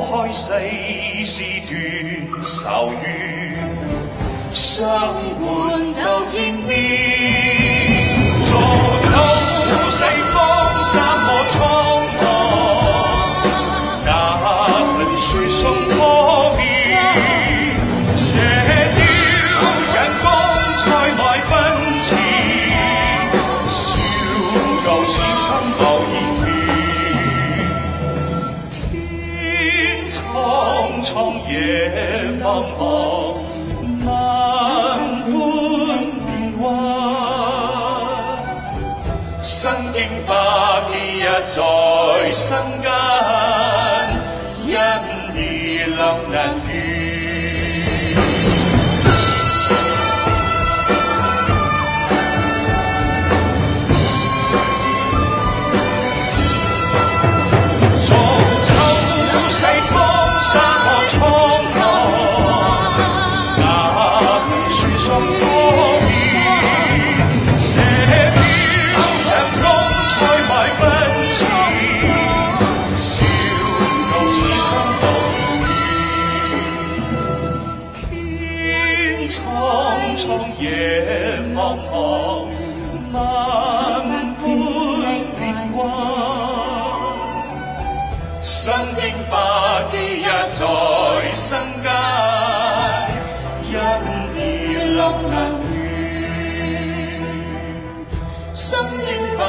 开世事断愁怨，相伴到天边。放眼茫，方，萬般变幻，生經百劫一在生间，恩義難难。匆匆野茫茫，万般别光。心经百劫一在生间，因缘难断，心经。